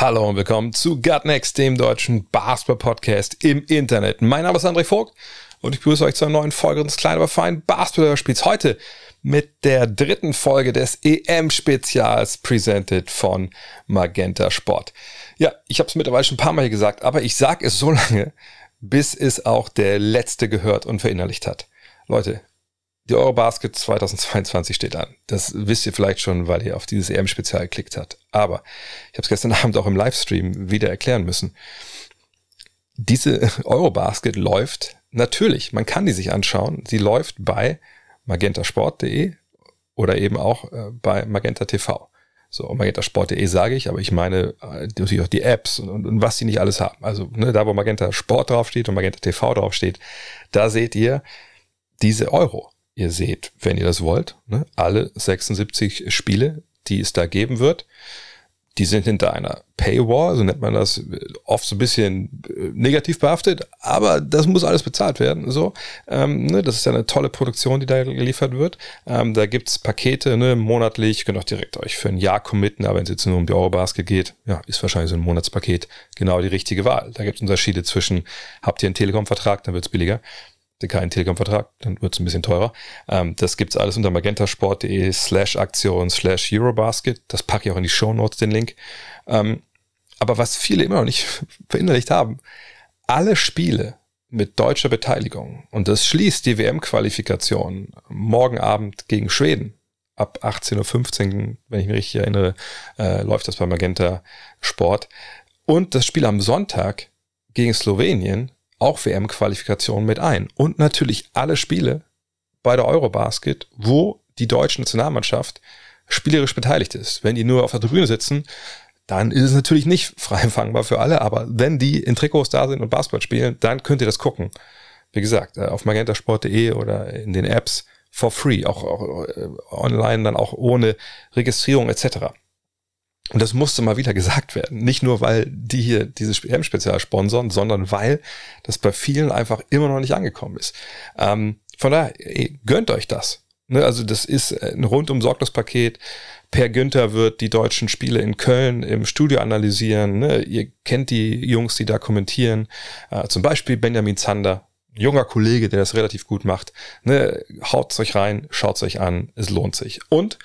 Hallo und willkommen zu Gut Next, dem deutschen Basketball-Podcast im Internet. Mein Name ist André Vogt und ich begrüße euch zu einer neuen Folge unseres kleinen, aber feinen Basketball-Spiels. Heute mit der dritten Folge des EM-Spezials, presented von Magenta Sport. Ja, ich habe es mittlerweile schon ein paar Mal gesagt, aber ich sage es so lange, bis es auch der Letzte gehört und verinnerlicht hat. Leute, die Eurobasket 2022 steht an. Das wisst ihr vielleicht schon, weil ihr auf dieses EM-Spezial geklickt habt. Aber ich habe es gestern Abend auch im Livestream wieder erklären müssen. Diese Eurobasket läuft natürlich, man kann die sich anschauen. Sie läuft bei magentasport.de oder eben auch äh, bei Magenta TV. So, magentasport.de sage ich, aber ich meine äh, natürlich auch die Apps und, und, und was die nicht alles haben. Also ne, da, wo Magenta Sport draufsteht und Magenta TV draufsteht, da seht ihr diese Euro. Ihr seht, wenn ihr das wollt, ne, alle 76 Spiele, die es da geben wird. Die sind hinter einer Paywall, so nennt man das, oft so ein bisschen äh, negativ behaftet, aber das muss alles bezahlt werden. So, ähm, ne, das ist ja eine tolle Produktion, die da geliefert wird. Ähm, da gibt's Pakete, ne, monatlich, könnt auch direkt euch für ein Jahr committen, aber wenn es jetzt nur um die Eurobasket geht, ja, ist wahrscheinlich so ein Monatspaket genau die richtige Wahl. Da gibt's Unterschiede zwischen, habt ihr einen Telekom-Vertrag, dann wird's billiger keinen Telekom-Vertrag, dann wird es ein bisschen teurer. Ähm, das gibt's alles unter magentasport.de slash Aktion slash Eurobasket. Das packe ich auch in die Show Notes, den Link. Ähm, aber was viele immer noch nicht verinnerlicht haben, alle Spiele mit deutscher Beteiligung, und das schließt die WM-Qualifikation morgen Abend gegen Schweden, ab 18.15 Uhr, wenn ich mich richtig erinnere, äh, läuft das bei Magenta Sport. Und das Spiel am Sonntag gegen Slowenien auch WM-Qualifikation mit ein. Und natürlich alle Spiele bei der Eurobasket, wo die deutsche Nationalmannschaft spielerisch beteiligt ist. Wenn die nur auf der Tribüne sitzen, dann ist es natürlich nicht frei empfangbar für alle, aber wenn die in Trikots da sind und Basketball spielen, dann könnt ihr das gucken. Wie gesagt, äh, auf magentasport.de oder in den Apps for free, auch, auch äh, online dann auch ohne Registrierung etc. Und das musste mal wieder gesagt werden. Nicht nur, weil die hier dieses EM-Spezial sponsern, sondern weil das bei vielen einfach immer noch nicht angekommen ist. Ähm, von daher, ey, gönnt euch das. Ne, also das ist ein rundum sorglos Paket. Per Günther wird die deutschen Spiele in Köln im Studio analysieren. Ne? Ihr kennt die Jungs, die da kommentieren. Äh, zum Beispiel Benjamin Zander, junger Kollege, der das relativ gut macht. Ne? Haut's euch rein, schaut's euch an, es lohnt sich. Und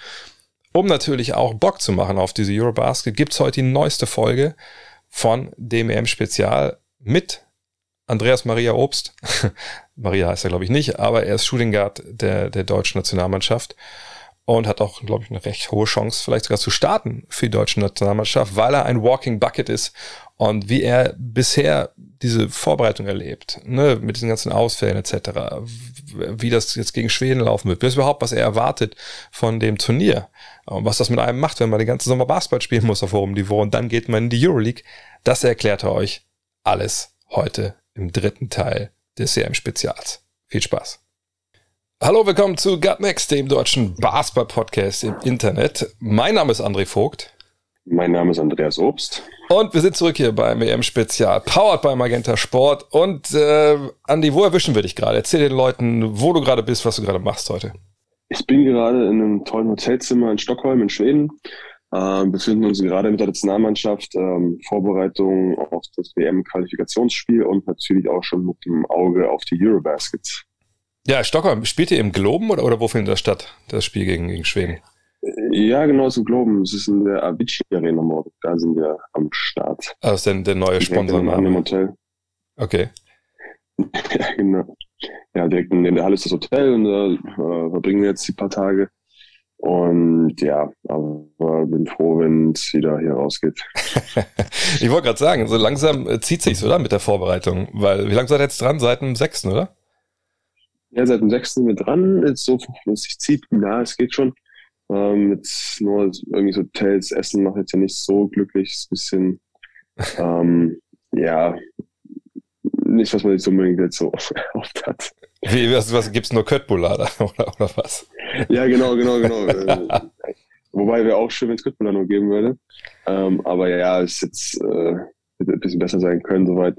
um natürlich auch Bock zu machen auf diese Eurobasket, gibt's heute die neueste Folge von dem EM-Spezial mit Andreas Maria Obst. Maria heißt er, glaube ich, nicht, aber er ist Shooting Guard der, der deutschen Nationalmannschaft und hat auch, glaube ich, eine recht hohe Chance, vielleicht sogar zu starten für die deutsche Nationalmannschaft, weil er ein Walking Bucket ist und wie er bisher diese Vorbereitung erlebt, ne, mit diesen ganzen Ausfällen etc., wie das jetzt gegen Schweden laufen wird, bis überhaupt, was er erwartet von dem Turnier und was das mit einem macht, wenn man den ganzen Sommer Basketball spielen muss auf hohem Niveau und dann geht man in die Euroleague, das erklärt er euch alles heute im dritten Teil des CM-Spezials. Viel Spaß. Hallo, willkommen zu Gut Next, dem deutschen Basketball-Podcast im Internet. Mein Name ist André Vogt. Mein Name ist Andreas Obst. Und wir sind zurück hier beim EM-Spezial, powered by Magenta Sport. Und äh, Andi, wo erwischen wir dich gerade? Erzähl den Leuten, wo du gerade bist, was du gerade machst heute. Ich bin gerade in einem tollen Hotelzimmer in Stockholm in Schweden. Äh, befinden uns gerade mit der Nationalmannschaft, ähm, Vorbereitung auf das WM-Qualifikationsspiel und natürlich auch schon mit dem Auge auf die Eurobasket. Ja, Stockholm. Spielt ihr im Globen oder, oder wo findet das statt, das Spiel gegen, gegen Schweden? Ja, genau, zum Globen. Es ist in der Avicii Arena morgen. Da sind wir am Start. Ah, das ist denn der neue Sponsor an dem Hotel. Okay. ja, genau. Ja, direkt in der Halle ist das Hotel und da äh, verbringen wir jetzt die paar Tage. Und ja, aber bin froh, wenn es wieder hier rausgeht. ich wollte gerade sagen, so langsam äh, zieht sich's, oder? Mit der Vorbereitung. Weil, wie lange seid ihr jetzt dran? Seit dem 6., oder? Ja, seit dem 6. sind wir dran. Jetzt so, wenn es sich zieht, ja, es geht schon. Ähm, jetzt nur irgendwie so Hotels, Essen macht jetzt ja nicht so glücklich. Ist ein bisschen, ähm, ja, nicht, was man sich unbedingt jetzt so oft hat. Wie, was, was gibt's nur Köttbullar oder, oder was? Ja, genau, genau, genau. Äh, wobei wäre auch schön, wenn es Köttbullar nur geben würde. Ähm, aber ja, es jetzt äh, ein bisschen besser sein können, soweit.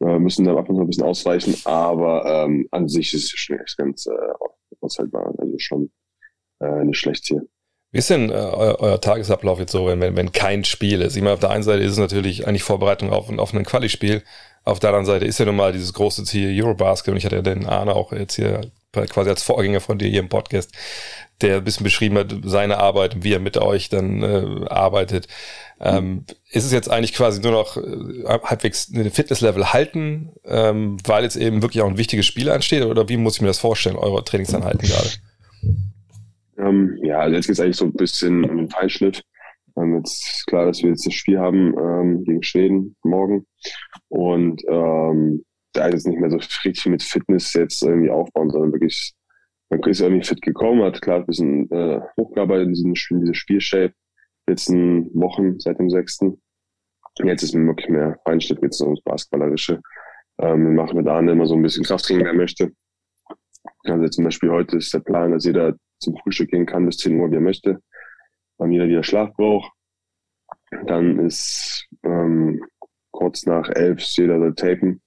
Wir müssen dann ab und zu ein bisschen ausweichen, aber ähm, an sich ist es schon echt ganz äh, aushaltbar. Also schon äh, nicht schlecht hier. Wie ist denn äh, euer, euer, Tagesablauf jetzt so, wenn, wenn, wenn kein Spiel ist? Ich meine, auf der einen Seite ist es natürlich eigentlich Vorbereitung auf, auf ein Quali-Spiel. Auf der anderen Seite ist ja nun mal dieses große Ziel Eurobasket und ich hatte ja den Arne auch jetzt hier quasi als Vorgänger von dir hier im Podcast, der ein bisschen beschrieben hat, seine Arbeit wie er mit euch dann äh, arbeitet. Ähm, ist es jetzt eigentlich quasi nur noch äh, halbwegs eine Fitnesslevel halten, ähm, weil jetzt eben wirklich auch ein wichtiges Spiel ansteht oder wie muss ich mir das vorstellen, eure Trainingsanheiten gerade? Ähm, ja, also jetzt geht es eigentlich so ein bisschen um den Feinschnitt. Ähm, jetzt klar, dass wir jetzt das Spiel haben ähm, gegen Schweden morgen. Und ähm, da ist jetzt nicht mehr so richtig mit Fitness jetzt irgendwie aufbauen, sondern wirklich, man ist irgendwie fit gekommen, hat klar ein bisschen äh, hochgearbeitet in diesem Spiel, diese Spielshape, letzten Wochen seit dem 6. Jetzt ist mir wirklich mehr Feinschnitt, jetzt ums Basketballerische. Ähm, wir machen mit Arne immer so ein bisschen Krafttraining, wer möchte. Also zum Beispiel heute ist der Plan, dass jeder zum Frühstück gehen kann bis 10 Uhr, wie er möchte. Dann jeder wieder Schlaf braucht. Dann ist ähm, kurz nach elf jeder soll tapen.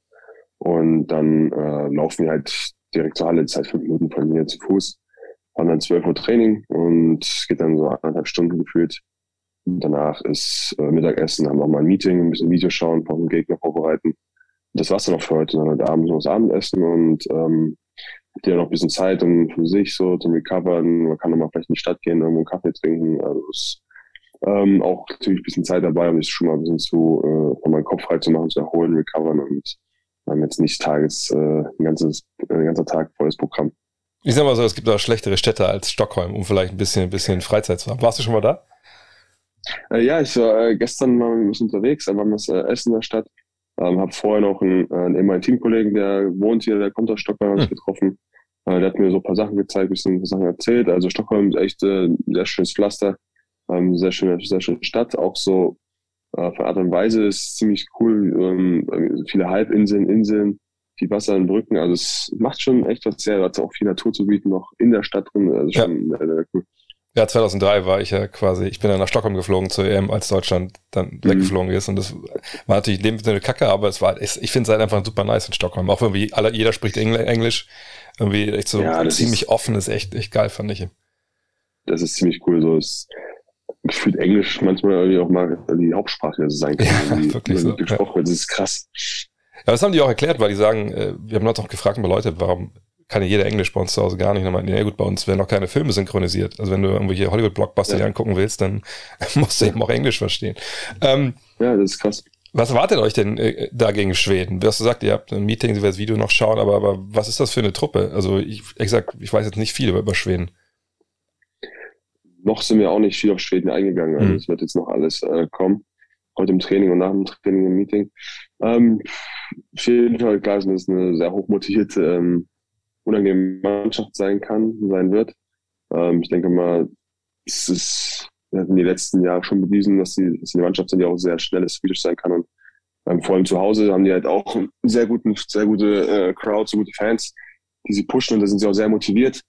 Und dann äh, laufen wir halt direkt zur Halle, Zeit fünf Minuten von mir zu Fuß. Haben dann 12 Uhr Training und es geht dann so anderthalb Stunden gefühlt. Und danach ist äh, Mittagessen, haben wir mal ein Meeting, ein bisschen Video schauen, ein paar Gegner vorbereiten. Und das war's dann auch für heute. Dann heute Abend noch das Abendessen und ähm, die ja noch ein bisschen Zeit um für sich so zum Recovern. Man kann nochmal vielleicht in die Stadt gehen, irgendwo einen Kaffee trinken. Also ist ähm, auch natürlich ein bisschen Zeit dabei, um sich schon mal ein bisschen zu, äh, um meinen Kopf frei zu machen, zu erholen, recovern und haben jetzt nicht tages, äh, ein ganzes, ein ganzer Tag volles Programm. Ich sag mal so, es gibt auch schlechtere Städte als Stockholm, um vielleicht ein bisschen, ein bisschen Freizeit zu haben. Warst du schon mal da? Äh, ja, ich war äh, gestern mal ein bisschen unterwegs, wir das äh, Essen in der Stadt. Ähm, habe vorher noch einen, einen ehemaligen Teamkollegen, der wohnt hier, der kommt aus Stockholm, hm. getroffen. Äh, der hat mir so ein paar Sachen gezeigt, ein bisschen Sachen erzählt. Also Stockholm ist echt äh, ein sehr schönes Pflaster, ähm, sehr schöne, sehr schöne Stadt. Auch so äh, von Art und Weise ist ziemlich cool. Ähm, viele Halbinseln, Inseln, viel Wasser in Brücken. Also es macht schon echt was sehr, hat auch viel Natur zu bieten, noch in der Stadt drin. Also schon ja. sehr, sehr cool. Ja, 2003 war ich ja quasi, ich bin dann nach Stockholm geflogen zur EM, als Deutschland dann mhm. weggeflogen ist. Und das war natürlich in dem Sinne Kacke, aber es war, ich, ich finde es halt einfach super nice in Stockholm. Auch irgendwie alle, jeder spricht Englisch. Irgendwie echt so ja, ziemlich ist, offen ist echt, echt geil, fand ich. Das ist ziemlich cool. So ist gefühlt Englisch manchmal irgendwie auch mal die Hauptsprache sein kann. Ja, wirklich so. Gesprochen ja. Das ist krass. Ja, das haben die auch erklärt, weil die sagen, äh, wir haben uns auch gefragt, bei Leute, warum kann jeder Englisch bei uns zu Hause gar nicht. Dann ja gut, bei uns werden noch keine Filme synchronisiert. Also wenn du irgendwo hier Hollywood-Blockbuster ja. angucken willst, dann musst du eben auch Englisch verstehen. Ähm, ja, das ist krass. Was erwartet euch denn äh, da gegen Schweden? Du hast gesagt, ihr habt ein Meeting, ihr werdet das Video noch schauen, aber, aber was ist das für eine Truppe? Also ich, exakt, ich weiß jetzt nicht viel über Schweden. Noch sind wir auch nicht viel auf Schweden eingegangen. Also mhm. es wird jetzt noch alles äh, kommen. Heute im Training und nach dem Training im Meeting. Ähm, auf jeden Fall klar ist, eine sehr hochmotivierte ähm, unangenehme Mannschaft sein kann, sein wird. Ähm, ich denke mal, es ist, wir hatten die letzten Jahre schon bewiesen, dass sie, dass sie eine Mannschaft sind, die auch sehr schnelles physisch sein kann. Und ähm, vor allem zu Hause haben die halt auch sehr guten, sehr gute äh, Crowd, so gute Fans, die sie pushen und da sind sie auch sehr motiviert.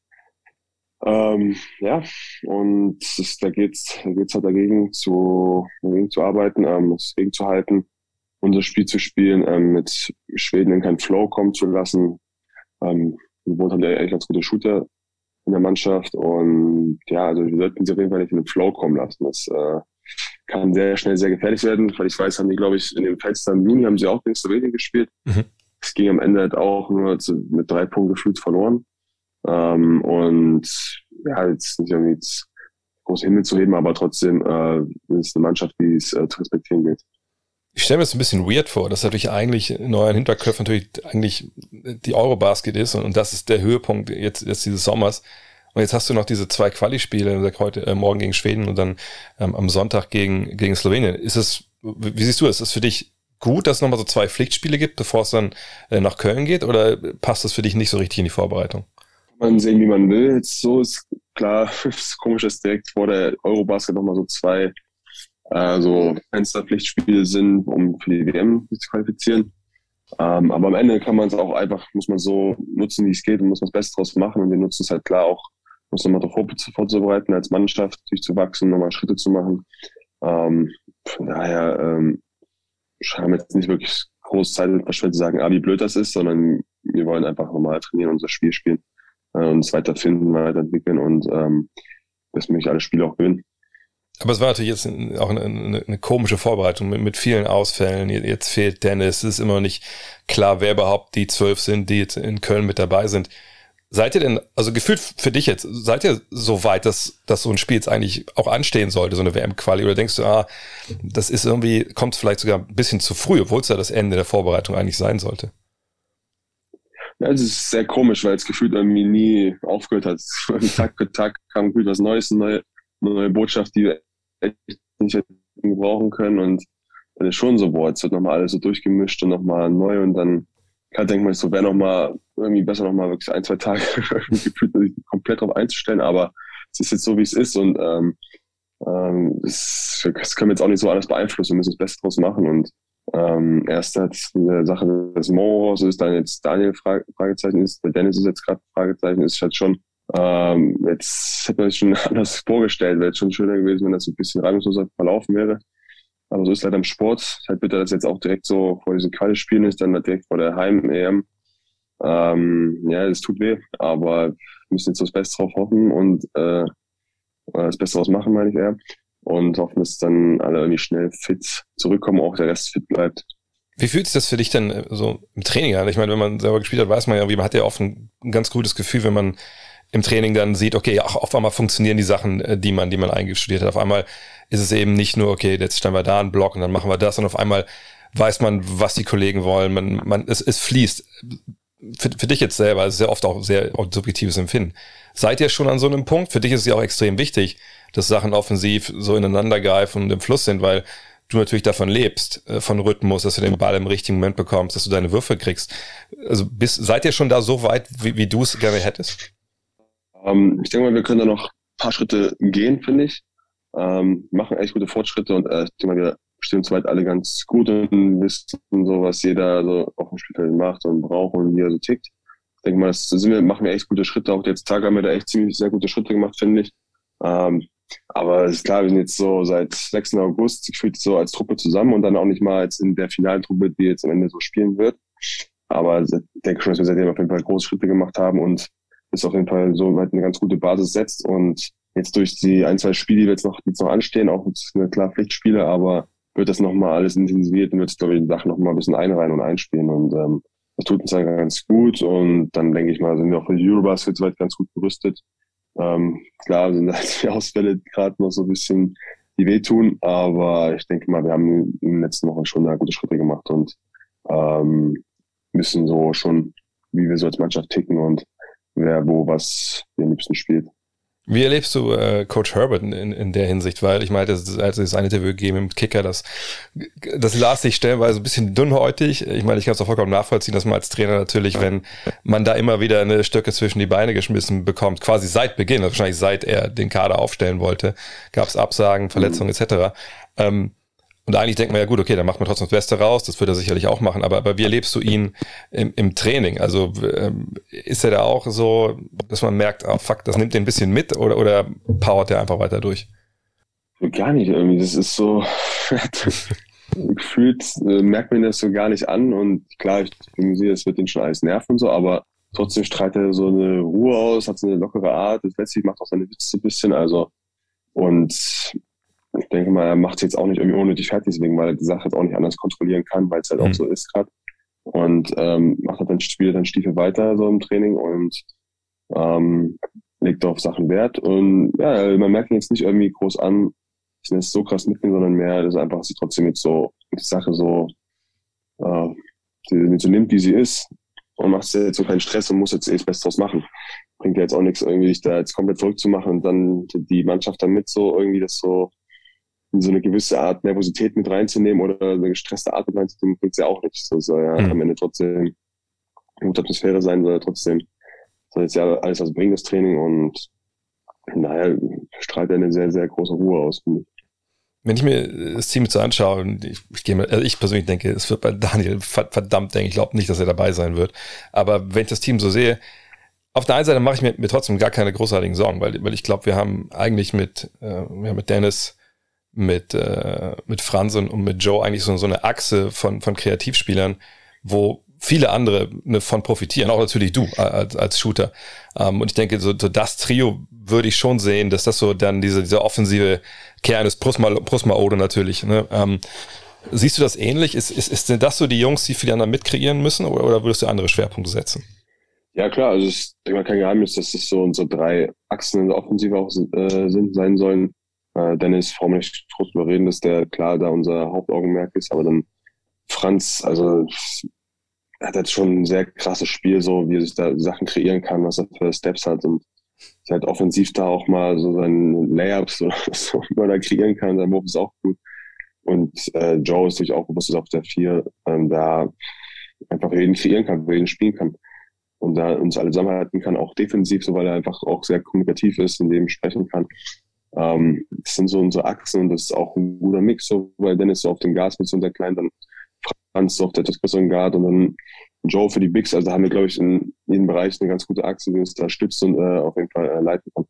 Ähm, ja, und das, da geht's, da geht's halt dagegen zu, dagegen zu arbeiten, ähm, das dagegen zu halten, unser Spiel zu spielen, ähm, mit Schweden in keinen Flow kommen zu lassen, ähm, Gebot haben ja eigentlich ganz gute Shooter in der Mannschaft und ja, also wir sollten sie auf jeden Fall nicht in den Flow kommen lassen. Das äh, kann sehr schnell sehr gefährlich werden, weil ich weiß, haben die, glaube ich, in dem Fenster im Juni haben sie auch gegen Slowenien gespielt. Mhm. Es ging am Ende halt auch nur zu, mit drei Punkten gefühlt verloren. Ähm, und ja, jetzt nicht irgendwie groß Himmel zu heben, aber trotzdem äh, ist eine Mannschaft, die es äh, zu respektieren gilt. Ich stelle mir das ein bisschen weird vor, dass natürlich eigentlich in euren Hinterköpfen natürlich eigentlich die Eurobasket ist und, und das ist der Höhepunkt jetzt, jetzt dieses Sommers. Und jetzt hast du noch diese zwei Quali-Spiele, heute, äh, morgen gegen Schweden und dann ähm, am Sonntag gegen, gegen Slowenien. Ist es, wie siehst du das? Ist es für dich gut, dass es nochmal so zwei Pflichtspiele gibt, bevor es dann äh, nach Köln geht oder passt das für dich nicht so richtig in die Vorbereitung? Man sehen, wie man will. Jetzt so ist klar, es ist komisch, dass direkt vor der Eurobasket nochmal so zwei also Fensterpflichtspiele sind, um für die WM sich zu qualifizieren. Ähm, aber am Ende kann man es auch einfach, muss man so nutzen, wie es geht und muss man das Beste draus machen. Und wir nutzen es halt klar auch, uns nochmal darauf vorzubereiten, als Mannschaft durchzuwachsen, nochmal Schritte zu machen. Ähm, von daher ähm, haben wir jetzt nicht wirklich große Zeit verschwendet zu sagen, ah, wie blöd das ist, sondern wir wollen einfach normal trainieren, unser Spiel spielen, äh, uns weiterfinden, weiterentwickeln und ähm, dass möchte alle Spiele auch gewinnen. Aber es war natürlich jetzt auch eine, eine, eine komische Vorbereitung mit, mit, vielen Ausfällen. Jetzt fehlt Dennis. Es ist immer noch nicht klar, wer überhaupt die zwölf sind, die jetzt in Köln mit dabei sind. Seid ihr denn, also gefühlt für dich jetzt, seid ihr so weit, dass, dass so ein Spiel jetzt eigentlich auch anstehen sollte, so eine WM-Quali? Oder denkst du, ah, das ist irgendwie, kommt vielleicht sogar ein bisschen zu früh, obwohl es ja das Ende der Vorbereitung eigentlich sein sollte? Ja, es ist sehr komisch, weil es gefühlt irgendwie nie aufgehört hat. Tag für Tag kam gefühlt was Neues, eine neue, neue Botschaft, die echt nicht gebrauchen können. Und dann ist schon so, boah, jetzt wird nochmal alles so durchgemischt und nochmal neu und dann Klar denkt man so, wäre noch mal irgendwie besser noch mal wirklich ein, zwei Tage gefühlt, sich komplett drauf einzustellen, aber es ist jetzt so, wie es ist und ähm, ähm, das, das können wir jetzt auch nicht so alles beeinflussen, wir müssen das Beste draus machen und ähm, erst hat eine Sache des Mo raus ist, dann jetzt Daniel Frage, Fragezeichen ist, der Dennis ist jetzt gerade Fragezeichen, ist halt schon, ähm, jetzt hätte man sich schon anders vorgestellt, wäre jetzt schon schöner gewesen, wenn das ein bisschen reibungsloser verlaufen wäre. Aber so ist halt im Sport. Halt bitte, dass jetzt auch direkt so vor diesen Quali-Spielen ist, dann direkt vor der Heim-EM. Ähm, ja, es tut weh, aber wir müssen jetzt das Beste drauf hoffen und äh, das Beste draus machen, meine ich eher. Und hoffen, dass dann alle irgendwie schnell fit zurückkommen, auch der Rest fit bleibt. Wie fühlt sich das für dich denn äh, so im Training an? Ich meine, wenn man selber gespielt hat, weiß man ja, man hat ja oft ein ganz gutes Gefühl, wenn man im Training dann sieht, okay, ach, auf einmal funktionieren die Sachen, äh, die man, die man eingestudiert hat. Auf einmal ist es eben nicht nur, okay, jetzt stellen wir da einen Block und dann machen wir das und auf einmal weiß man, was die Kollegen wollen. Man, man, es, es fließt. Für, für dich jetzt selber, es ist ja oft auch sehr subjektives Empfinden. Seid ihr schon an so einem Punkt? Für dich ist es ja auch extrem wichtig, dass Sachen offensiv so ineinander greifen und im Fluss sind, weil du natürlich davon lebst, äh, von Rhythmus, dass du den Ball im richtigen Moment bekommst, dass du deine Würfe kriegst. Also bist, seid ihr schon da so weit, wie, wie du es gerne hättest? Ähm, ich denke mal, wir können da noch ein paar Schritte gehen, finde ich. Ähm, machen echt gute Fortschritte und äh, ich denke mal, wir stehen soweit alle ganz gut und wissen so, was jeder so auf dem Spielfeld macht und braucht und wie er so tickt. Ich denke mal, das sind wir, machen wir echt gute Schritte. Auch jetzt Tag haben wir da echt ziemlich sehr gute Schritte gemacht, finde ich. Ähm, aber es ist klar, wir sind jetzt so seit 6. August gefühlt so als Truppe zusammen und dann auch nicht mal jetzt in der finalen Truppe, die jetzt am Ende so spielen wird. Aber ich denke schon, dass wir seitdem auf jeden Fall große Schritte gemacht haben und ist auf jeden Fall so halt eine ganz gute Basis setzt. Und jetzt durch die ein, zwei Spiele, die jetzt noch, jetzt noch anstehen, auch eine klar Pflichtspiele, aber wird das nochmal alles intensiviert und wird, glaube ich, die Sachen nochmal ein bisschen einreihen und einspielen. Und ähm, das tut uns dann ganz gut. Und dann denke ich mal, sind wir auch für die Eurobasket soweit ganz gut gerüstet. Ähm, klar sind halt die Ausfälle gerade noch so ein bisschen, die wehtun, aber ich denke mal, wir haben in den letzten Wochen schon gute Schritte gemacht und ähm, müssen so schon, wie wir so als Mannschaft ticken. Und wer wo was am liebsten spielt. Wie erlebst du äh, Coach Herbert in, in der Hinsicht? Weil ich meinte, als es ein Interview gegeben mit Kicker, das, das las sich stellenweise ein bisschen dünnhäutig. Ich meine, ich kann es auch vollkommen nachvollziehen, dass man als Trainer natürlich, wenn man da immer wieder eine Stöcke zwischen die Beine geschmissen bekommt, quasi seit Beginn, also wahrscheinlich seit er den Kader aufstellen wollte, gab es Absagen, Verletzungen mhm. etc. Ähm, und eigentlich denkt man ja gut, okay, dann macht man trotzdem das Beste raus, das wird er sicherlich auch machen, aber, aber wie erlebst du ihn im, im Training? Also ähm, ist er da auch so, dass man merkt, oh fuck, das nimmt den ein bisschen mit oder, oder powert er einfach weiter durch? Gar nicht irgendwie, das ist so, gefühlt äh, merkt man das so gar nicht an und klar, ich sehe, es wird ihn schon alles nerven und so, aber trotzdem strahlt er so eine Ruhe aus, hat so eine lockere Art, letztlich macht auch seine Witze ein bisschen, also und denke mal, er macht es jetzt auch nicht irgendwie unnötig fertig, deswegen, weil er die Sache jetzt auch nicht anders kontrollieren kann, weil es halt mhm. auch so ist gerade. Und ähm, macht halt dann, spielt dann Stiefel weiter so im Training und ähm, legt auf Sachen Wert. Und ja, man merkt ihn jetzt nicht irgendwie groß an, dass er es so krass mitnehmen, sondern mehr, dass er einfach sich trotzdem jetzt so die Sache so, äh, die, so nimmt, wie sie ist und macht jetzt so keinen Stress und muss jetzt eh das Beste draus machen. Bringt ja jetzt auch nichts, irgendwie sich da jetzt komplett verrückt zu machen und dann die Mannschaft damit so irgendwie das so so eine gewisse Art Nervosität mit reinzunehmen oder eine gestresste Art mit reinzunehmen, bringt es ja auch nichts. Das soll ja mhm. am Ende trotzdem eine gute Atmosphäre sein, soll ja trotzdem, soll jetzt ja alles was bringt, das Training und daher strahlt er eine sehr, sehr große Ruhe aus, finde ich. wenn ich mir das Team jetzt so anschaue, und ich, ich, gehe mal, also ich persönlich denke, es wird bei Daniel verdammt denke ich glaube nicht, dass er dabei sein wird. Aber wenn ich das Team so sehe, auf der einen Seite mache ich mir, mir trotzdem gar keine großartigen Sorgen, weil, weil ich glaube, wir haben eigentlich mit, äh, ja, mit Dennis, mit, äh, mit Franz und, und mit Joe eigentlich so, so eine Achse von, von Kreativspielern, wo viele andere ne, von profitieren, auch natürlich du als, als Shooter. Ähm, und ich denke, so, so das Trio würde ich schon sehen, dass das so dann diese, diese offensive Kern ist, plus mal Ode natürlich. Ne? Ähm, siehst du das ähnlich? Ist, ist, ist denn das so die Jungs, die für die anderen mitkreieren müssen oder, oder würdest du andere Schwerpunkte setzen? Ja, klar, also es ist kein Geheimnis, dass es so unsere drei Achsen in der Offensive auch äh, sind, sein sollen. Äh, Dennis, brauchen wir nicht groß drüber reden, dass der klar da unser Hauptaugenmerk ist, aber dann Franz, also hat jetzt schon ein sehr krasses Spiel, so wie er sich da Sachen kreieren kann, was er für Steps hat und halt offensiv da auch mal so seine Layups oder so mal da kreieren kann. Sein Wurf ist auch gut. Und äh, Joe ist natürlich auch bewusst auf der vier, ähm, da einfach jeden kreieren kann, jeden spielen kann. Und da uns alle zusammenhalten kann, auch defensiv, so weil er einfach auch sehr kommunikativ ist und dem sprechen kann. Ähm, das sind so unsere Achsen und das ist auch ein guter Mix, so weil Dennis so auf dem Gas mit so einer kleinen, dann Franz auf der etwas größeren Guard und dann Joe für die Bigs. Also haben wir, glaube ich, in jedem Bereich eine ganz gute Achse, die uns da stützt und äh, auf jeden Fall äh, leiten kann.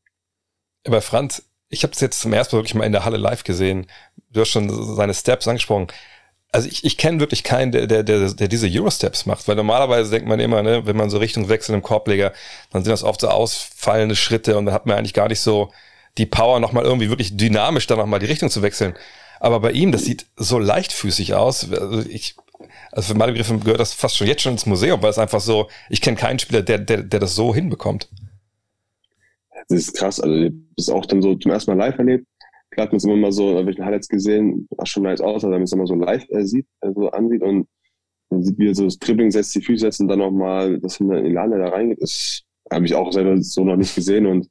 Aber Franz, ich habe es jetzt zum ersten Mal wirklich mal in der Halle live gesehen. Du hast schon seine Steps angesprochen. Also ich, ich kenne wirklich keinen, der, der, der, der diese Euro-Steps macht, weil normalerweise denkt man immer, ne, wenn man so Richtung wechselt im Korbleger, dann sind das oft so ausfallende Schritte und dann hat man eigentlich gar nicht so die Power, nochmal irgendwie wirklich dynamisch dann nochmal die Richtung zu wechseln. Aber bei ihm, das sieht so leichtfüßig aus. Also ich, also für meine Begriffe gehört das fast schon jetzt schon ins Museum, weil es einfach so, ich kenne keinen Spieler, der, der, der das so hinbekommt. Das ist krass. Also, das ist auch dann so zum ersten Mal live erlebt. Klar hat man es immer mal so, habe ich Highlights gesehen, was schon nice aus, wenn man es immer so live äh, sieht, also ansieht und man sieht, wie er so das Dribbling setzt, die Füße setzt und dann nochmal, dass in die Lande da reingeht. Das habe ich auch selber so noch nicht gesehen und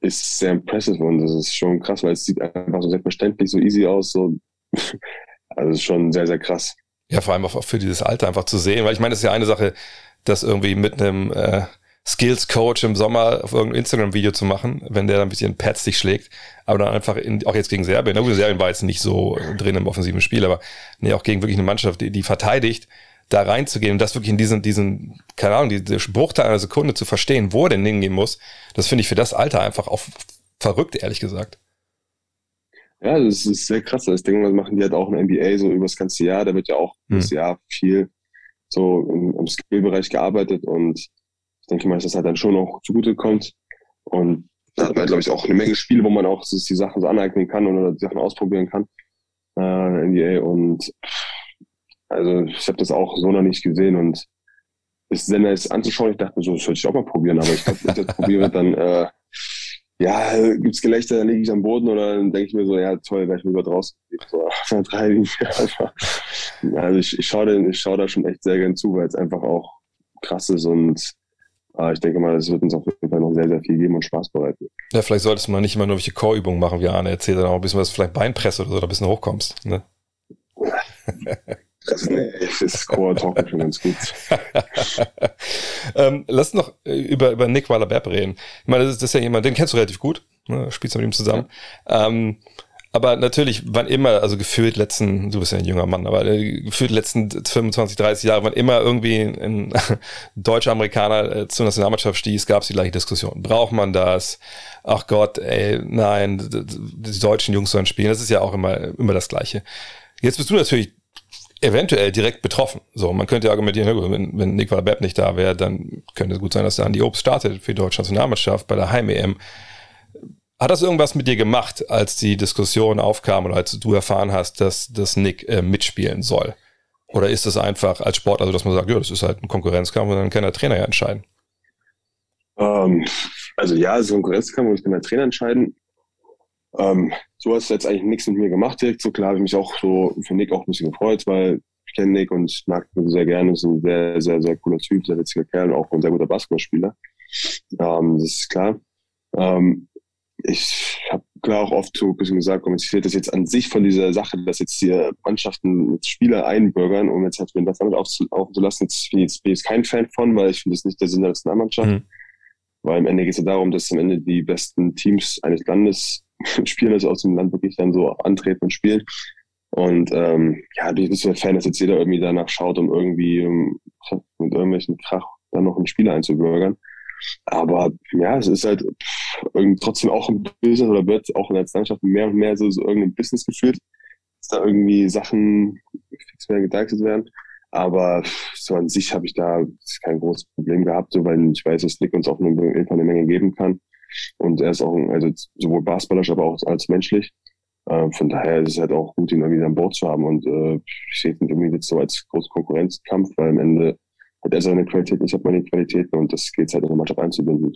ist sehr impressive und das ist schon krass, weil es sieht einfach so selbstverständlich, so easy aus, so, also ist schon sehr, sehr krass. Ja, vor allem auch für dieses Alter einfach zu sehen, weil ich meine, es ist ja eine Sache, das irgendwie mit einem äh, Skills-Coach im Sommer auf irgendein Instagram-Video zu machen, wenn der dann ein bisschen Pads dich schlägt, aber dann einfach in, auch jetzt gegen Serbien, na gut, Serbien war jetzt nicht so drin im offensiven Spiel, aber nee, auch gegen wirklich eine Mannschaft, die, die verteidigt, da reinzugehen und das wirklich in diesen, diesen, keine Ahnung, diese Bruchteil einer Sekunde zu verstehen, wo er denn hingehen muss, das finde ich für das Alter einfach auch verrückt, ehrlich gesagt. Ja, das ist sehr krass. Das Ding, was machen die halt auch im NBA so über das ganze Jahr. Da wird ja auch hm. das Jahr viel so im, im Skillbereich gearbeitet und ich denke mal, dass das halt dann schon auch zugute kommt. Und da hat man, glaube ich, auch eine Menge Spiele, wo man auch die Sachen so aneignen kann oder die Sachen ausprobieren kann. Äh, NBA und also ich habe das auch so noch nicht gesehen und ist sehr nice anzuschauen. Ich dachte mir so, das sollte ich auch mal probieren, aber ich glaube, wenn ich das probiere, dann äh, ja, gibt's Gelächter, dann liege ich am Boden oder dann denke ich mir so, ja toll, wäre ich lieber draußen. So, also ich, ich schaue ich schau da schon echt sehr gern zu, weil es einfach auch krass ist und äh, ich denke mal, es wird uns auf jeden Fall noch sehr, sehr viel geben und Spaß bereiten. Ja, vielleicht solltest du mal nicht immer nur welche Chorübungen machen, wie Arne erzählt, sondern auch ein bisschen was, vielleicht Beinpresse oder so, da ein bisschen hochkommst. Ne? Das, das Core Talken schon ganz gut. ähm, lass noch äh, über, über Nick Waller-Bepp reden. Ich meine, das ist, das ist ja jemand, den kennst du relativ gut, ne? spielst mit ihm zusammen. Ja. Ähm, aber natürlich, wann immer, also gefühlt letzten, du bist ja ein junger Mann, aber äh, gefühlt letzten 25, 30 Jahre, wann immer irgendwie ein deutscher Amerikaner äh, zur Nationalmannschaft stieß, gab es die gleiche Diskussion. Braucht man das? Ach Gott, ey, nein, die deutschen Jungs sollen spielen. Das ist ja auch immer, immer das Gleiche. Jetzt bist du natürlich eventuell direkt betroffen. So, man könnte argumentieren, wenn, wenn Nicola Bepp nicht da wäre, dann könnte es gut sein, dass dann die Obst startet für die deutsche Nationalmannschaft bei der Heim-EM. Hat das irgendwas mit dir gemacht, als die Diskussion aufkam oder als du erfahren hast, dass, dass Nick äh, mitspielen soll? Oder ist das einfach als Sport, also dass man sagt, ja, das ist halt ein Konkurrenzkampf und dann kann der Trainer ja entscheiden? Ähm, also ja, es ist ein Konkurrenzkampf und ich kann der Trainer entscheiden. Ähm, so hast du jetzt eigentlich nichts mit mir gemacht direkt. So klar habe ich mich auch so für Nick auch ein bisschen gefreut, weil ich kenne Nick und mag ihn sehr gerne. Ist ein sehr, sehr, sehr cooler Typ, sehr witziger Kerl und auch ein sehr guter Basketballspieler. Ähm, das ist klar. Ähm, ich habe klar auch oft so ein bisschen gesagt, komm, fehlt das jetzt an sich von dieser Sache, dass jetzt hier Mannschaften mit Spieler einbürgern, um jetzt halt den das damit aufzulassen. Jetzt bin ich jetzt, bin ich kein Fan von, weil ich finde das nicht der Sinn der Nationalmannschaft. Mhm. Weil am Ende geht es ja darum, dass am Ende die besten Teams eines Landes Spielern also aus dem Land wirklich dann so antreten und spielen. Und ähm, ja, du bist ja Fan, dass jetzt jeder irgendwie danach schaut, um irgendwie um, mit irgendwelchen Krach dann noch ein Spiel einzubürgern. Aber ja, es ist halt pff, trotzdem auch ein Business oder wird auch in der Landschaft mehr und mehr so, so irgendein Business geführt, dass da irgendwie Sachen fix mehr gedeichtet werden. Aber so an sich habe ich da kein großes Problem gehabt, so, weil ich weiß, dass Nick uns auch eine, eine Menge geben kann. Und er ist auch, also sowohl basketballerisch, aber auch als menschlich. Äh, von daher ist es halt auch gut, ihn wieder an Bord zu haben. Und äh, ich sehe ihn irgendwie jetzt so als großen Konkurrenzkampf, weil am Ende hat er seine Qualitäten, ich habe meine Qualitäten und das geht halt in der Mannschaft einzubinden.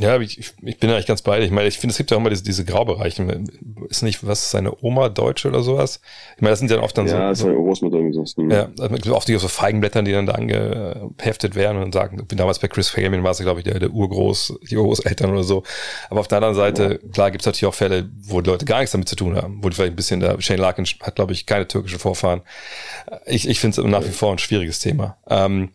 Ja, ich, ich bin eigentlich ganz bei dir. Ich meine, ich finde, es gibt ja auch immer diese, diese Graubereiche. Ist nicht, was, seine Oma Deutsche oder sowas? Ich meine, das sind ja oft dann ja, so. Ja, so, Großmutter irgendwie so. Hm. Ja, oft so Feigenblättern, die dann da angeheftet werden und sagen, damals bei Chris Fagan war es, glaube ich, der, der Urgroß, die Urgroßeltern oder so. Aber auf der anderen Seite, ja. klar, gibt es natürlich auch Fälle, wo die Leute gar nichts damit zu tun haben, wo die vielleicht ein bisschen, der Shane Larkin hat, glaube ich, keine türkischen Vorfahren. Ich, ich finde es nach wie vor ein schwieriges Thema. Ähm,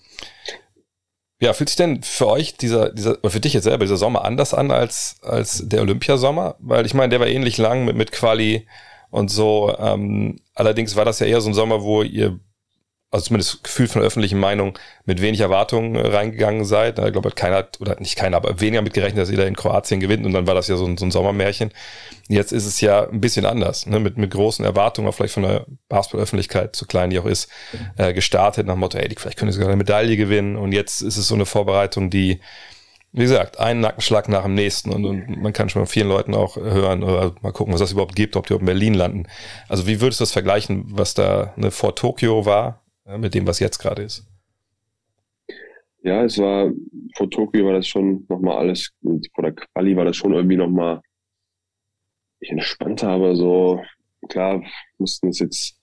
ja, fühlt sich denn für euch dieser, dieser, für dich jetzt selber dieser Sommer anders an als, als der Olympiasommer? Weil ich meine, der war ähnlich lang mit, mit Quali und so. Ähm, allerdings war das ja eher so ein Sommer, wo ihr also zumindest Gefühl von der öffentlichen Meinung, mit wenig Erwartungen äh, reingegangen seid. Ich glaube, keiner hat, oder nicht keiner, aber weniger mit gerechnet, dass ihr da in Kroatien gewinnt und dann war das ja so ein, so ein Sommermärchen. Jetzt ist es ja ein bisschen anders, ne? mit, mit großen Erwartungen, auch vielleicht von der Basketball-Öffentlichkeit, so klein die auch ist, äh, gestartet nach dem Motto, ey, vielleicht können sie sogar eine Medaille gewinnen und jetzt ist es so eine Vorbereitung, die, wie gesagt, einen Nackenschlag nach dem nächsten und, und man kann schon von vielen Leuten auch hören oder mal gucken, was das überhaupt gibt, ob die auch in Berlin landen. Also wie würdest du das vergleichen, was da ne, vor Tokio war ja, mit dem, was jetzt gerade ist. Ja, es war, vor Tokio war das schon nochmal alles, vor der Quali war das schon irgendwie nochmal entspannter, aber so, klar, mussten es jetzt,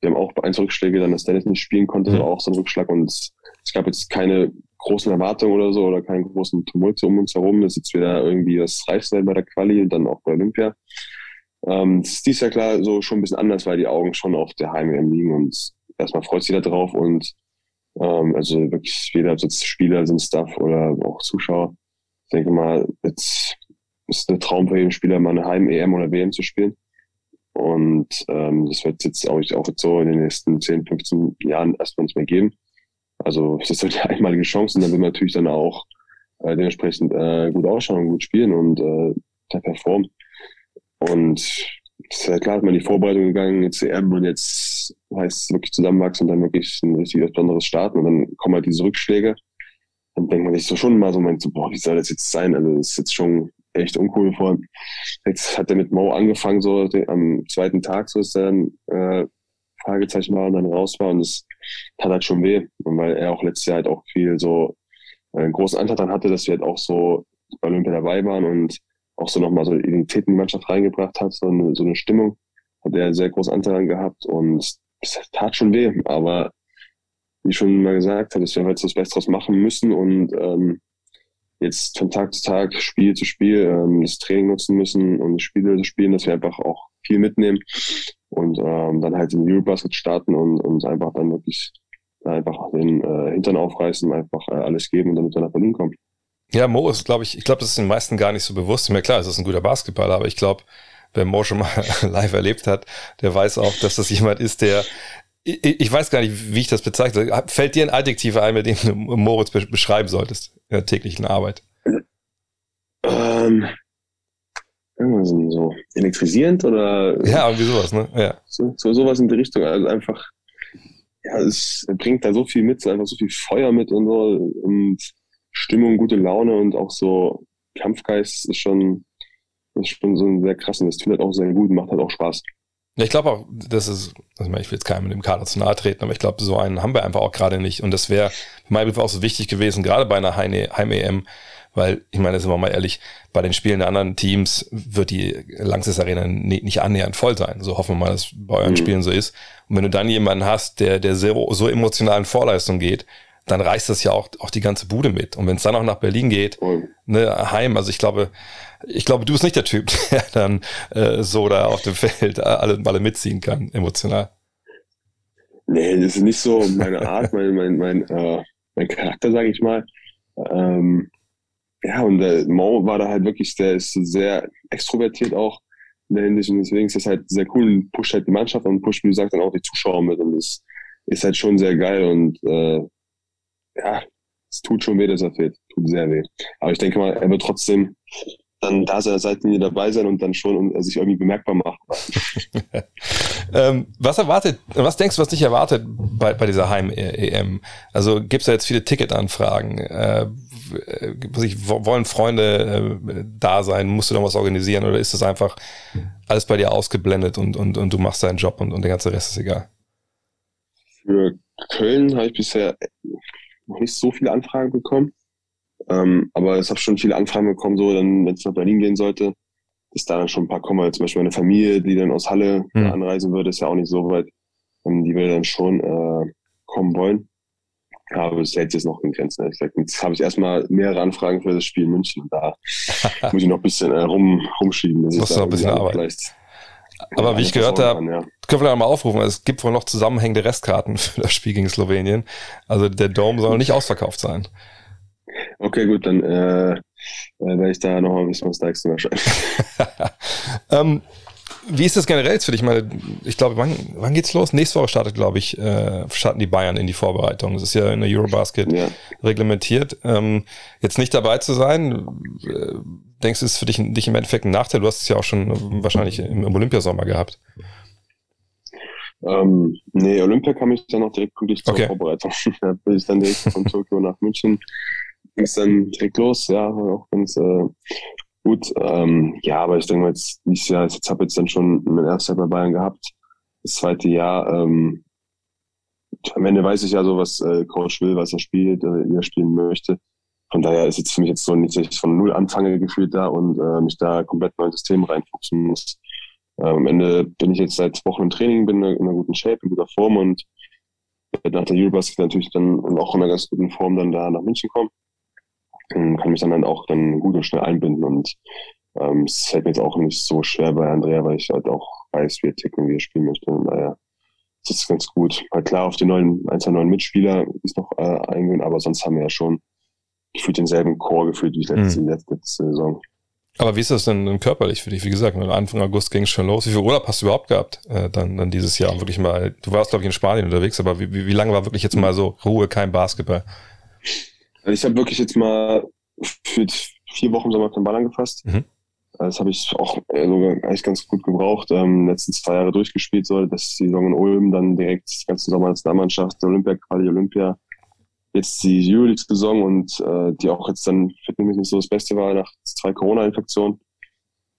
wir haben auch bei Rückschläge, dann dass Dennis nicht spielen konnte, mhm. war auch so ein Rückschlag und es, es, gab jetzt keine großen Erwartungen oder so oder keinen großen Tumult um uns herum, dass jetzt wieder irgendwie das reichste bei der Quali und dann auch bei Olympia. Ähm, das ist dies Jahr klar so schon ein bisschen anders, weil die Augen schon auf der Heim-EM liegen und erstmal freut sich jeder drauf und ähm, also wirklich weder ob es Spieler sind, Staff oder auch Zuschauer. Ich denke mal, jetzt ist ein Traum für jeden Spieler, mal eine Heim-EM oder WM zu spielen. Und ähm, das wird jetzt auch, auch jetzt so in den nächsten 10, 15 Jahren erstmal nicht mehr geben. Also es ist halt eine einmalige Chance und dann will man natürlich dann auch äh, dementsprechend äh, gut ausschauen, gut spielen und äh, performen. Und es ist ja klar, hat man die Vorbereitung gegangen, jetzt EM und jetzt heißt es wirklich zusammenwachsen und dann wirklich ein richtig besonderes starten und dann kommen halt diese Rückschläge. Dann denkt man sich so schon mal so, meint so, boah, wie soll das jetzt sein? Also das ist jetzt schon echt uncool vor. Jetzt hat er mit Mo angefangen, so am zweiten Tag, so ist er dann äh, Fragezeichen war und dann raus war und es tat halt schon weh. Und weil er auch letztes Jahr halt auch viel so äh, einen großen Anteil dann hatte, dass wir halt auch so bei Olympia dabei waren und auch so nochmal so Identität in die Mannschaft reingebracht hat, so eine, so eine Stimmung. Hat er sehr großen Anteil daran gehabt und es tat schon weh, aber wie schon mal gesagt habe, dass wir jetzt das Beste draus machen müssen und ähm, jetzt von Tag zu Tag, Spiel zu Spiel ähm, das Training nutzen müssen und Spiele spielen, dass wir einfach auch viel mitnehmen und ähm, dann halt in Eurobasket starten und uns einfach dann wirklich einfach den äh, Hintern aufreißen, einfach äh, alles geben und damit wir nach Berlin kommen. Ja, Mo ist, glaube ich, ich glaube, das ist den meisten gar nicht so bewusst. Mir klar, es ist ein guter Basketballer, aber ich glaube, wer Mo schon mal live erlebt hat, der weiß auch, dass das jemand ist, der ich, ich weiß gar nicht, wie ich das bezeichne. Fällt dir ein Adjektiv ein, mit dem du Moritz beschreiben solltest in der täglichen Arbeit? Ähm, irgendwas so elektrisierend oder? Ja, irgendwie sowas, ne? Ja. So, so sowas in die Richtung. Also einfach, ja, es bringt da so viel mit, einfach so viel Feuer mit und so und Stimmung, gute Laune und auch so Kampfgeist ist schon, ist schon so ein sehr krassen. Das tut halt auch sehr gut, macht halt auch Spaß. Ja, ich glaube auch, das ist, also ich will jetzt keinem mit dem Kader zu nahe treten, aber ich glaube, so einen haben wir einfach auch gerade nicht. Und das wäre für mein Begriff auch so wichtig gewesen, gerade bei einer Heim-EM, weil ich meine, sind wir mal ehrlich, bei den Spielen der anderen Teams wird die Langsys Arena nicht annähernd voll sein. So hoffen wir mal, dass bei euren mhm. Spielen so ist. Und wenn du dann jemanden hast, der, der so, so emotional in Vorleistung geht, dann reißt das ja auch, auch die ganze Bude mit. Und wenn es dann auch nach Berlin geht, mhm. ne, heim, also ich glaube, ich glaube, du bist nicht der Typ, der dann äh, so da auf dem Feld alle, alle mitziehen kann, emotional. Nee, das ist nicht so meine Art, mein, mein, mein, äh, mein Charakter, sage ich mal. Ähm, ja, und der Mo war da halt wirklich, der ist sehr extrovertiert auch. in der Hinsicht. Und deswegen ist das halt sehr cool und pusht halt die Mannschaft und pusht, wie du sagst, dann auch die Zuschauer mit. Und das ist halt schon sehr geil und äh, ja, es tut schon weh, dass er fehlt. Tut sehr weh. Aber ich denke mal, er wird trotzdem dann da seiner Seitenlinie dabei sein und dann schon und sich irgendwie bemerkbar machen. ähm, was erwartet, was denkst du, was dich erwartet bei, bei dieser Heim-EM? Also gibt es da jetzt viele Ticketanfragen? Äh, ich, wollen Freunde äh, da sein? Musst du da was organisieren oder ist das einfach alles bei dir ausgeblendet und, und, und du machst deinen Job und, und der ganze Rest ist egal? Für Köln habe ich bisher noch nicht so viele Anfragen bekommen. Ähm, aber es habe schon viele Anfragen bekommen, so dann, wenn es nach Berlin gehen sollte, dass da dann schon ein paar kommen. Also zum Beispiel meine Familie, die dann aus Halle mhm. anreisen würde, ist ja auch nicht so weit. Ähm, die würde dann schon äh, kommen wollen. Aber es hält jetzt noch in Grenzen. Jetzt habe ich erstmal mehrere Anfragen für das Spiel in München. Da muss ich noch ein bisschen äh, rum, rumschieben. Das ist noch ein bisschen Arbeit. Vielleicht aber ja, wie ich gehört habe, ja. können wir mal aufrufen, es gibt wohl noch zusammenhängende Restkarten für das Spiel gegen Slowenien. Also der Dome soll nicht ausverkauft sein. Okay, gut, dann äh, äh werde ich da nochmal ein bisschen was Dykes wahrscheinlich. ähm, wie ist das generell jetzt für dich? Ich, meine, ich glaube, wann, wann geht's los? Nächste Woche startet, glaube ich, äh, starten die Bayern in die Vorbereitung. Das ist ja in der Eurobasket ja. reglementiert. Ähm, jetzt nicht dabei zu sein, äh, denkst du, ist für dich, dich im Endeffekt ein Nachteil? Du hast es ja auch schon wahrscheinlich im, im Olympiasommer gehabt. Ähm, nee, Olympia kam ich dann auch direkt pünktlich zur okay. Vorbereitung. da bin ich dann direkt von Tokio nach München. Ging es dann direkt los, ja, auch ganz äh, gut. Ähm, ja, aber ich denke mal, jetzt dieses Jahr, jetzt habe ich jetzt dann schon mein erstes Jahr bei Bayern gehabt. Das zweite Jahr, ähm, am Ende weiß ich ja so, was äh, Coach will, was er spielt, äh, wie er spielen möchte. Von daher ist jetzt für mich jetzt so nicht, dass ich von null anfange gefühlt da und äh, mich da komplett neuen System reinfuchsen muss. Äh, am Ende bin ich jetzt seit Wochen im Training, bin in einer guten Shape, in guter Form und nach der Eurobasket natürlich dann auch in einer ganz guten Form dann da nach München kommen und kann mich dann, dann auch dann gut und schnell einbinden und ähm, es fällt mir jetzt auch nicht so schwer bei Andrea, weil ich halt auch weiß, wie er ticken, wie er spielen möchte. Und daher ist es ganz gut. Halt klar auf die neuen, ein, zwei neuen Mitspieler ist noch äh, eingehen, aber sonst haben wir ja schon gefühlt denselben Chor gefühlt wie letzte, mhm. letzte, Saison. Aber wie ist das denn körperlich für dich? Wie gesagt, Anfang August ging es schon los. Wie viel Urlaub hast du überhaupt gehabt äh, dann, dann dieses Jahr? Wirklich mal, du warst, glaube ich, in Spanien unterwegs, aber wie, wie, wie lange war wirklich jetzt mal so Ruhe, kein Basketball? Also ich habe wirklich jetzt mal für vier Wochen Sommer den Ball angefasst. Mhm. Das habe ich auch sogar eigentlich ganz gut gebraucht. Ähm, letzten zwei Jahre durchgespielt, so dass die Saison in Ulm dann direkt die ganze Sommer als Nationalmannschaft, Olympia, Quali, Olympia jetzt die Euroleague-Saison und äh, die auch jetzt dann für mich nicht so das Beste war nach zwei Corona-Infektionen,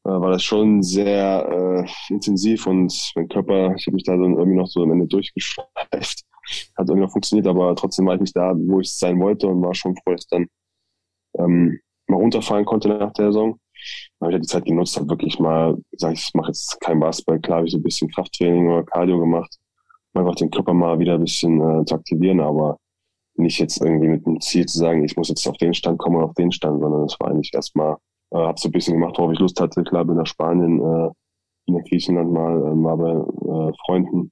äh, war das schon sehr äh, intensiv und mein Körper, ich habe mich da dann irgendwie noch so am Ende durchgeschleift. Hat irgendwie noch funktioniert, aber trotzdem war ich nicht da, wo ich sein wollte und war schon froh, dass ich dann ähm, mal runterfahren konnte nach der Saison. Habe ich ja die Zeit genutzt, habe wirklich mal gesagt, ich mache jetzt kein Basketball, klar habe ich so ein bisschen Krafttraining oder Cardio gemacht, um einfach den Körper mal wieder ein bisschen äh, zu aktivieren, aber nicht jetzt irgendwie mit dem Ziel zu sagen, ich muss jetzt auf den Stand kommen oder auf den Stand, sondern es war eigentlich erstmal, äh, habe so ein bisschen gemacht, worauf ich Lust hatte. Klar, bin nach Spanien, äh, in der Griechenland mal, äh, war bei äh, Freunden,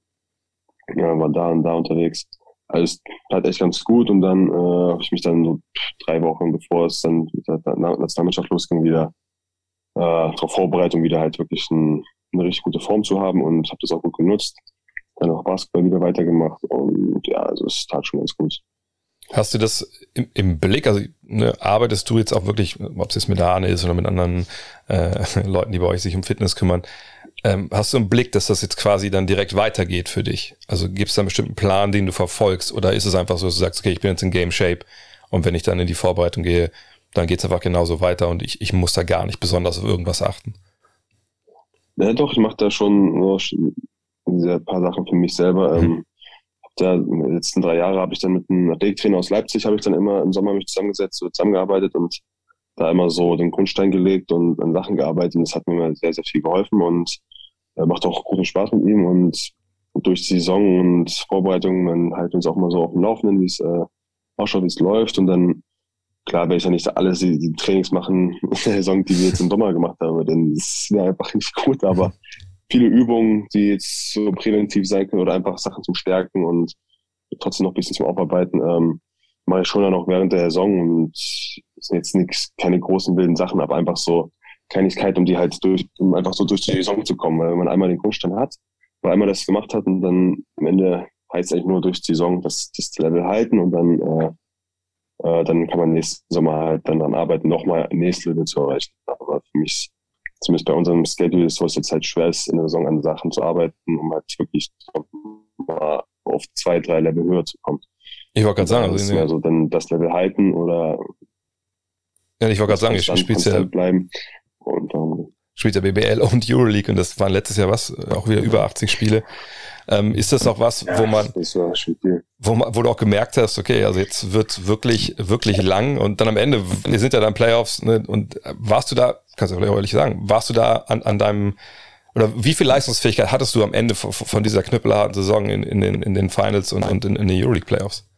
ja, war da und da unterwegs. Alles halt echt ganz gut und dann äh, habe ich mich dann so drei Wochen, bevor es dann mit der Nationalmannschaft losging, wieder äh, darauf vorbereitet, um wieder halt wirklich ein, eine richtig gute Form zu haben und habe das auch gut genutzt. Dann auch Basketball wieder weitergemacht und ja, also es tat schon ganz gut. Hast du das im, im Blick? Also ne, arbeitest du jetzt auch wirklich, ob es jetzt mit Arne ist oder mit anderen äh, Leuten, die bei euch sich um Fitness kümmern, ähm, hast du im Blick, dass das jetzt quasi dann direkt weitergeht für dich? Also gibt es da einen bestimmten Plan, den du verfolgst? Oder ist es einfach so, dass du sagst, okay, ich bin jetzt in Game Shape und wenn ich dann in die Vorbereitung gehe, dann geht es einfach genauso weiter und ich, ich muss da gar nicht besonders auf irgendwas achten? Ja, doch, ich mache da schon ein paar Sachen für mich selber. Mhm. Ähm, da, den letzten drei Jahre habe ich dann mit einem Athletiktrainer aus Leipzig, habe ich dann immer im Sommer mich zusammengesetzt, zusammengearbeitet und da immer so den Grundstein gelegt und an Sachen gearbeitet. Und das hat mir sehr, sehr viel geholfen und äh, macht auch guten Spaß mit ihm. Und durch die Saison und Vorbereitung, dann halten wir uns auch mal so auf dem Laufenden, wie es äh, ausschaut, wie es läuft. Und dann, klar, werde ich ja nicht alles die, die Trainings machen in der Saison, die wir jetzt im Sommer gemacht haben, denn das wäre einfach nicht gut. Aber viele Übungen, die jetzt so präventiv sein können oder einfach Sachen zum Stärken und trotzdem noch ein bisschen zum Aufarbeiten, ähm, mache ich schon dann auch während der Saison und sind jetzt nichts, keine großen wilden Sachen, aber einfach so Kleinigkeit, um die halt durch, um einfach so durch die Saison zu kommen. Weil wenn man einmal den Grundstein hat, oder einmal das gemacht hat und dann am Ende heißt es eigentlich nur durch die Saison das, das Level halten und dann, äh, äh, dann kann man nächsten Sommer halt dann daran arbeiten, nochmal ein nächstes Level zu erreichen. Aber für mich, zumindest bei unserem Schedule, ist es jetzt halt schwer ist, in der Saison an Sachen zu arbeiten, um halt wirklich mal auf zwei, drei Level höher zu kommen. Ich wollte gerade sagen, also, also dann das Level halten oder ja, ich wollte gerade sagen, ich spiele ja bleiben und ähm, spielt ja BBL und Euroleague und das waren letztes Jahr was, auch wieder über 80 Spiele. Ähm, ist das auch was, ja, wo man, wo man, wo du auch gemerkt hast, okay, also jetzt wird wirklich, wirklich lang und dann am Ende, wir sind ja dann Playoffs, ne, und warst du da, kannst du ehrlich sagen, warst du da an, an deinem, oder wie viel Leistungsfähigkeit hattest du am Ende von, von dieser knüppelharten Saison in, in, den, in den Finals und, und in, in den Euroleague Playoffs?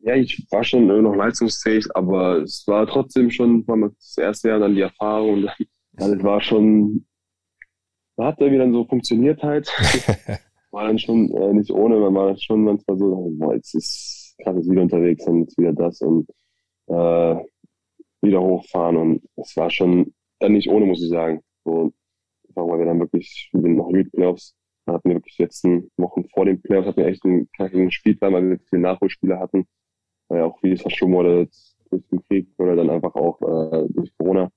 Ja, ich war schon noch leistungsfähig, aber es war trotzdem schon, war das erste Jahr dann die Erfahrung und dann also es war schon, hat irgendwie dann so funktioniert halt. war dann schon äh, nicht ohne, man war schon manchmal so, boah, jetzt ist gerade wieder unterwegs und jetzt wieder das und äh, wieder hochfahren und es war schon dann nicht ohne, muss ich sagen. So, weil wir dann wirklich noch Lead Playoffs hatten wir wirklich letzten Wochen vor den Playoffs hatten wir echt einen knackigen Spielplan, weil wir viele Nachholspieler hatten, weil ja auch vieles verschoben wurde durch den Krieg oder dann einfach auch äh, durch Corona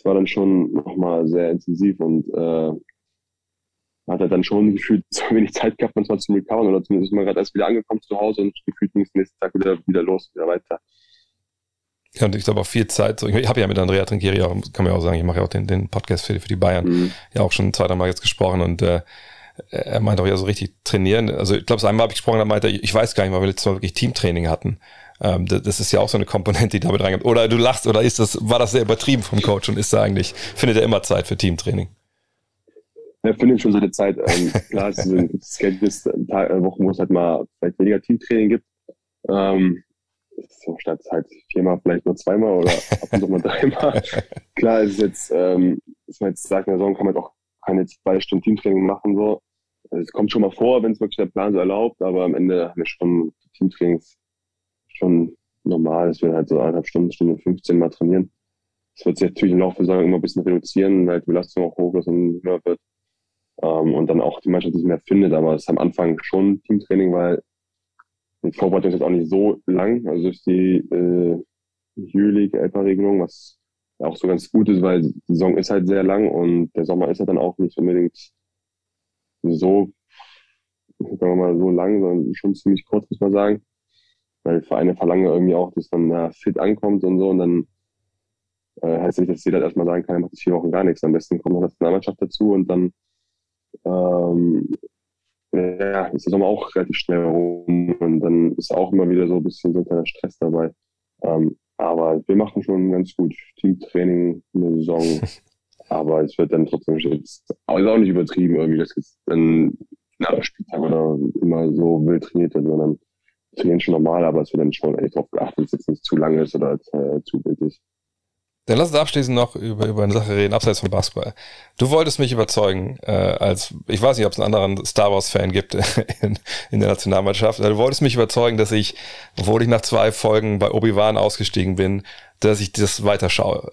es war dann schon nochmal sehr intensiv und äh, hat halt dann schon gefühlt so wenig Zeit gehabt, manchmal zum Recovern oder zumindest mal gerade erst wieder angekommen zu Hause und gefühlt ging es nächsten Tag wieder, wieder los, wieder weiter. Ja, und ich glaube auch viel Zeit. Ich habe ja mit Andrea Trinkieri auch, kann man ja auch sagen, ich mache ja auch den, den Podcast für, für die Bayern, mhm. ja auch schon zwei, drei Mal jetzt gesprochen und äh, er meinte auch ja so richtig trainieren. Also ich glaube, einmal habe ich gesprochen, da meinte er, ich weiß gar nicht, weil wir letztes Mal wirklich Teamtraining hatten. Ähm, das ist ja auch so eine Komponente, die damit reinkommt. Oder du lachst, oder ist das, war das sehr übertrieben vom Coach und ist da eigentlich, findet er immer Zeit für Teamtraining? Er findet schon seine Zeit. Ähm, klar, es sind es äh, Wochen, wo es halt mal vielleicht weniger Teamtraining gibt. Ähm, so statt halt viermal, vielleicht nur zweimal oder ab und zu mal dreimal. Klar, es ist jetzt, ähm, ist man jetzt sagt, in der Saison kann man auch keine zwei Stunden Teamtraining machen, so. Also es kommt schon mal vor, wenn es wirklich der Plan so erlaubt, aber am Ende haben wir schon Teamtrainings schon normal, dass wir halt so eineinhalb Stunden, Stunde 15 mal trainieren. Das wird sich natürlich im Laufe der Saison immer ein bisschen reduzieren, weil die Belastung auch hoch ist und höher wird. Ähm, und dann auch die Mannschaft nicht mehr findet, aber es ist am Anfang schon Teamtraining, weil die Vorbereitung ist jetzt auch nicht so lang, also durch die äh, Euroleague-ELPA-Regelung, was auch so ganz gut ist, weil die Saison ist halt sehr lang und der Sommer ist ja dann auch nicht unbedingt so, sagen wir mal, so lang, sondern schon ziemlich kurz, muss man sagen weil Vereine verlangen irgendwie auch, dass man äh, fit ankommt und so und dann äh, heißt nicht, dass jeder erstmal sagen kann, er macht jetzt vier Wochen gar nichts. Am besten kommt noch das Nationalmannschaft dazu und dann ähm, ja, ist der Sommer auch relativ schnell rum und dann ist auch immer wieder so ein bisschen so ein kleiner Stress dabei. Ähm, aber wir machen schon ganz gut Teamtraining eine Saison. aber es wird dann trotzdem jetzt aber ist auch nicht übertrieben irgendwie, dass jetzt dann nach dem Spieltag oder immer so wild trainiert wird, sondern trainieren schon normal, aber es wird dann schon echt darauf geachtet, dass es jetzt nicht zu lang ist oder äh, zu wild ist. Dann lass uns abschließend noch über, über eine Sache reden, abseits von Basketball. Du wolltest mich überzeugen, äh, als, ich weiß nicht, ob es einen anderen Star Wars-Fan gibt in, in der Nationalmannschaft, du wolltest mich überzeugen, dass ich, obwohl ich nach zwei Folgen bei Obi-Wan ausgestiegen bin, dass ich das weiterschaue.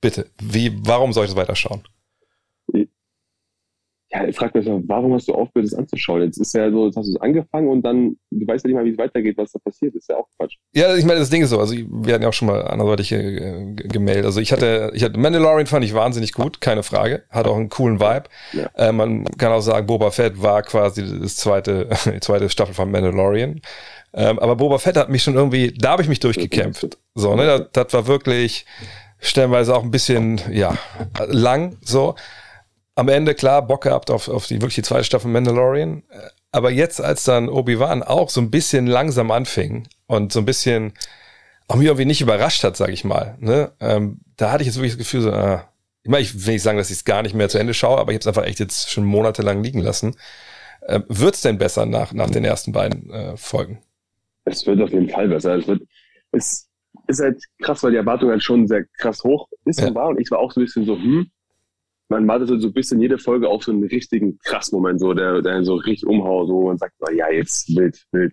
Bitte, wie, warum soll ich das weiterschauen? Ja, ich frage mich, warum hast du aufgehört, das anzuschauen? Jetzt ist ja so, jetzt hast du es angefangen und dann, du weißt ja nicht mal, wie es weitergeht, was da passiert. Das ist ja auch Quatsch. Ja, ich meine, das Ding ist so, also wir hatten ja auch schon mal anderweitig äh, gemeldet. Also ich hatte, ich hatte Mandalorian fand ich wahnsinnig gut, keine Frage. Hat auch einen coolen Vibe. Ja. Äh, man kann auch sagen, Boba Fett war quasi das zweite, die zweite Staffel von Mandalorian. Ähm, aber Boba Fett hat mich schon irgendwie, da habe ich mich durchgekämpft. So, ne, das, das war wirklich stellenweise auch ein bisschen, ja, lang, so am Ende klar Bock gehabt auf, auf die wirklich die zweite Staffel Mandalorian. Aber jetzt, als dann Obi-Wan auch so ein bisschen langsam anfing und so ein bisschen auch mich irgendwie nicht überrascht hat, sage ich mal, ne? Ähm, da hatte ich jetzt wirklich das Gefühl, so, äh, ich meine, ich will nicht sagen, dass ich es gar nicht mehr zu Ende schaue, aber ich habe es einfach echt jetzt schon monatelang liegen lassen. Äh, wird es denn besser nach, nach den ersten beiden äh, Folgen? Es wird auf jeden Fall besser. Es wird, es ist halt krass, weil die Erwartung halt schon sehr krass hoch ist ja. und war. Und ich war auch so ein bisschen so, hm, man wartet so ein bisschen jede Folge auf so einen richtigen krass Moment, so der, der so richtig umhaut, so und sagt, ja, jetzt wild, wild.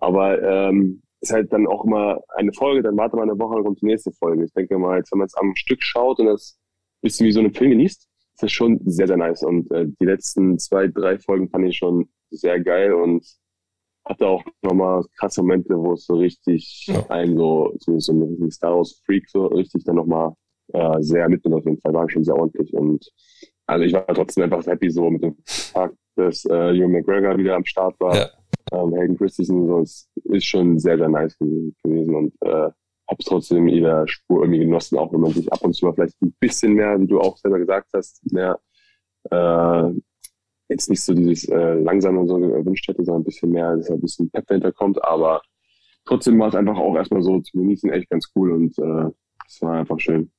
Aber ähm, ist halt dann auch immer eine Folge, dann wartet man eine Woche und kommt die nächste Folge. Ich denke mal, jetzt, wenn man es am Stück schaut und das bisschen wie so eine Film genießt, ist das schon sehr, sehr nice. Und äh, die letzten zwei, drei Folgen fand ich schon sehr geil und hatte auch nochmal krasse Momente, wo es so richtig ja. einen so, so, so ein Star Wars Freak so richtig dann nochmal äh, sehr mitgenommen auf jeden Fall, war schon sehr ordentlich und also ich war trotzdem einfach happy so mit dem Fakt, dass äh, Ewan McGregor wieder am Start war. Ja. Ähm, Hayden Christensen, so, es ist schon sehr, sehr nice gewesen und äh, habe es trotzdem in jeder Spur irgendwie genossen, auch wenn man sich ab und zu mal vielleicht ein bisschen mehr, wie du auch selber gesagt hast, mehr äh, jetzt nicht so dieses äh, langsam und so gewünscht hätte, sondern ein bisschen mehr, dass ein bisschen Pep dahinter kommt, aber trotzdem war es einfach auch erstmal so zu genießen echt ganz cool und äh, es war einfach schön.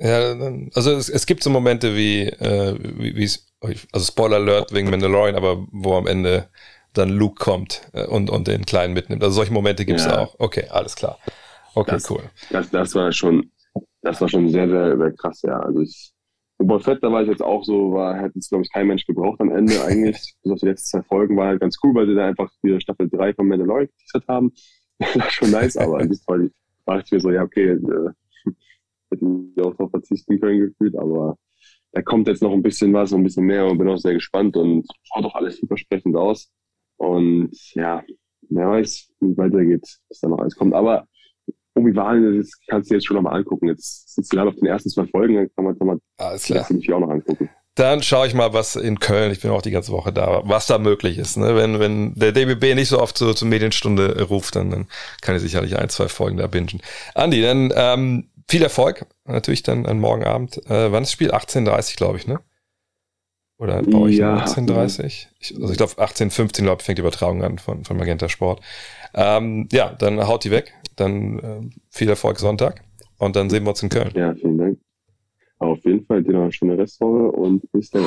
Ja, also es, es gibt so Momente wie, äh, wie, es, also Spoiler Alert wegen Mandalorian, aber wo am Ende dann Luke kommt äh, und, und den Kleinen mitnimmt. Also solche Momente gibt es ja. auch. Okay, alles klar. Okay, das, cool. Das, das war schon, das war schon sehr, sehr, sehr krass, ja. Also ich, Boba Fett, da war ich jetzt auch so, war, hätte es, glaube ich, kein Mensch gebraucht am Ende eigentlich. Bis auf die letzten zwei Folgen war halt ganz cool, weil sie da einfach die Staffel 3 von Mandalorian geteasert haben. das war schon nice, aber das war ich mir so, ja, okay, äh, hätten wir auch darauf verzichten können gefühlt, aber da kommt jetzt noch ein bisschen was, ein bisschen mehr und bin auch sehr gespannt und schaut doch alles vielversprechend aus. Und ja, wer weiß, wie es weitergeht, bis da noch alles kommt. Aber Obi-Wan, das kannst du jetzt schon nochmal angucken. Jetzt sitzt du gerade auf den ersten zwei Folgen, dann kann man es nochmal alles klar. auch noch angucken. Dann schaue ich mal, was in Köln, ich bin auch die ganze Woche da, was da möglich ist. Ne? Wenn, wenn der DBB nicht so oft zur, zur Medienstunde ruft, dann, dann kann ich sicherlich ein, zwei Folgen da bingen. Andi, dann ähm, viel Erfolg. Natürlich dann an morgen Abend. Äh, wann ist das Spiel? 18.30 glaube ich, ne? Oder bei euch ja, 18.30 ich, Also ich glaube 18.15 glaube ich fängt die Übertragung an von, von Magenta Sport. Ähm, ja, dann haut die weg. Dann äh, viel Erfolg Sonntag. Und dann sehen wir uns in Köln. Ja, vielen Dank. Auf jeden Fall dir noch eine schöne Restwoche und bis dann.